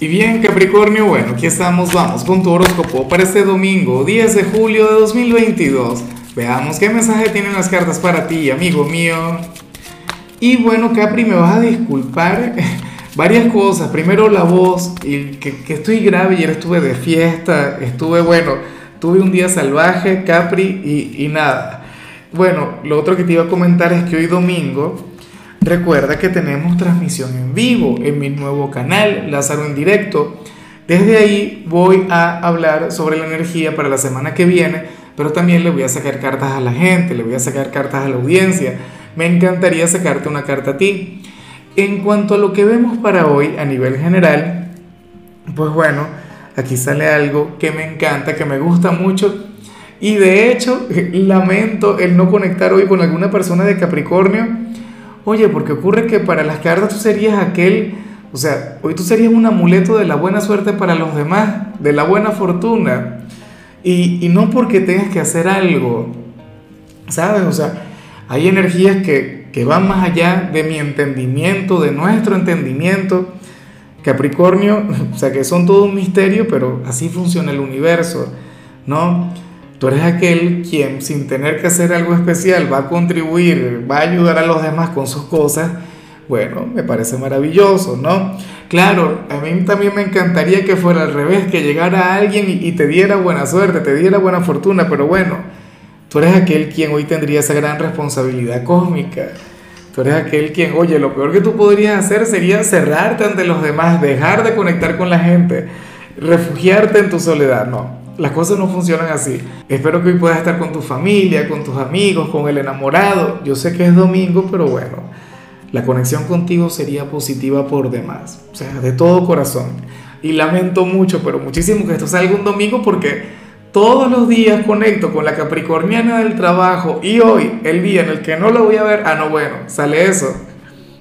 Y bien, Capricornio, bueno, aquí estamos, vamos con tu horóscopo para este domingo, 10 de julio de 2022. Veamos qué mensaje tienen las cartas para ti, amigo mío. Y bueno, Capri, me vas a disculpar varias cosas. Primero la voz, y que, estoy grave, ayer estuve de fiesta, estuve, bueno, tuve un día salvaje, Capri, y, y nada. Bueno, lo otro que te iba a comentar es que hoy domingo Recuerda que tenemos transmisión en vivo en mi nuevo canal, Lázaro en directo. Desde ahí voy a hablar sobre la energía para la semana que viene, pero también le voy a sacar cartas a la gente, le voy a sacar cartas a la audiencia. Me encantaría sacarte una carta a ti. En cuanto a lo que vemos para hoy a nivel general, pues bueno, aquí sale algo que me encanta, que me gusta mucho. Y de hecho, lamento el no conectar hoy con alguna persona de Capricornio Oye, porque ocurre que para las cartas tú serías aquel, o sea, hoy tú serías un amuleto de la buena suerte para los demás, de la buena fortuna. Y, y no porque tengas que hacer algo, ¿sabes? O sea, hay energías que, que van más allá de mi entendimiento, de nuestro entendimiento. Capricornio, o sea, que son todo un misterio, pero así funciona el universo, ¿no? Tú eres aquel quien sin tener que hacer algo especial va a contribuir, va a ayudar a los demás con sus cosas. Bueno, me parece maravilloso, ¿no? Claro, a mí también me encantaría que fuera al revés, que llegara alguien y, te diera buena suerte, te diera buena fortuna, pero bueno, tú eres aquel quien hoy tendría esa gran responsabilidad cósmica. Tú eres aquel quien, oye, lo peor que tú podrías hacer sería cerrarte ante los demás, dejar de conectar con la gente, refugiarte en tu soledad, no. Las cosas no funcionan así. Espero que hoy puedas estar con tu familia, con tus amigos, con el enamorado. Yo sé que es domingo, pero bueno, la conexión contigo sería positiva por demás. O sea, de todo corazón. Y lamento mucho, pero muchísimo que esto salga un domingo porque todos los días conecto con la capricorniana del trabajo y hoy, el día en el que no lo voy a ver, ah, no, bueno, sale eso.